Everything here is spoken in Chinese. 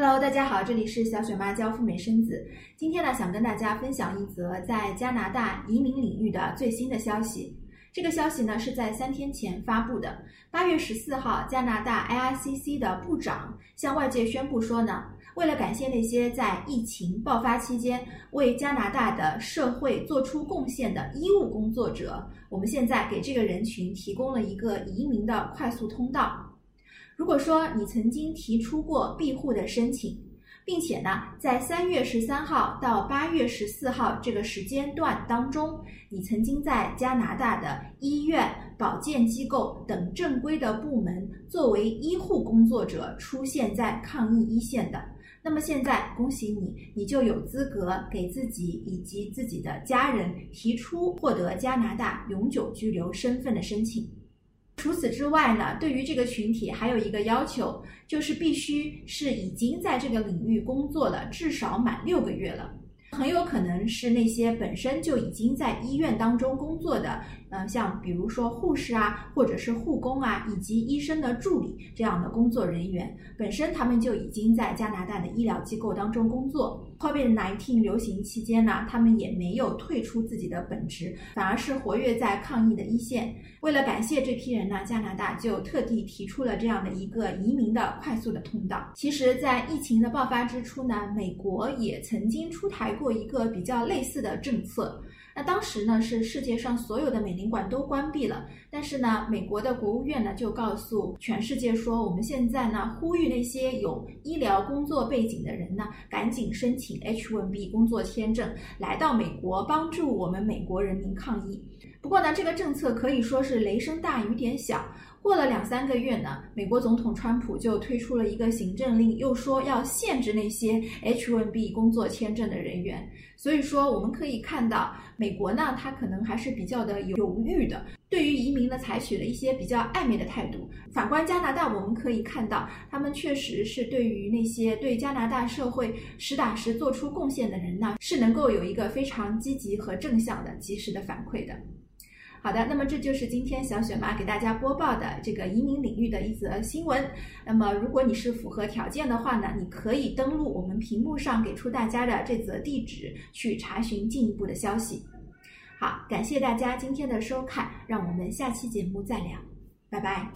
Hello，大家好，这里是小雪妈教赴美生子。今天呢，想跟大家分享一则在加拿大移民领域的最新的消息。这个消息呢是在三天前发布的。八月十四号，加拿大 IRCC 的部长向外界宣布说呢，为了感谢那些在疫情爆发期间为加拿大的社会做出贡献的医务工作者，我们现在给这个人群提供了一个移民的快速通道。如果说你曾经提出过庇护的申请，并且呢，在三月十三号到八月十四号这个时间段当中，你曾经在加拿大的医院、保健机构等正规的部门作为医护工作者出现在抗疫一线的，那么现在恭喜你，你就有资格给自己以及自己的家人提出获得加拿大永久居留身份的申请。除此之外呢，对于这个群体还有一个要求，就是必须是已经在这个领域工作了至少满六个月了。很有可能是那些本身就已经在医院当中工作的，呃，像比如说护士啊，或者是护工啊，以及医生的助理这样的工作人员，本身他们就已经在加拿大的医疗机构当中工作。COVID-19 流行期间呢，他们也没有退出自己的本职，反而是活跃在抗疫的一线。为了感谢这批人呢，加拿大就特地提出了这样的一个移民的快速的通道。其实，在疫情的爆发之初呢，美国也曾经出台过一个比较类似的政策。那当时呢，是世界上所有的美领馆都关闭了，但是呢，美国的国务院呢就告诉全世界说，我们现在呢呼吁那些有医疗工作背景的人呢，赶紧申请 H1B 工作签证，来到美国帮助我们美国人民抗疫。不过呢，这个政策可以说是雷声大雨点小。过了两三个月呢，美国总统川普就推出了一个行政令，又说要限制那些 H1B 工作签证的人员。所以说，我们可以看到，美国呢，它可能还是比较的犹豫的，对于移民呢，采取了一些比较暧昧的态度。反观加拿大，我们可以看到，他们确实是对于那些对加拿大社会实打实做出贡献的人呢，是能够有一个非常积极和正向的、及时的反馈的。好的，那么这就是今天小雪妈给大家播报的这个移民领域的一则新闻。那么如果你是符合条件的话呢，你可以登录我们屏幕上给出大家的这则地址去查询进一步的消息。好，感谢大家今天的收看，让我们下期节目再聊，拜拜。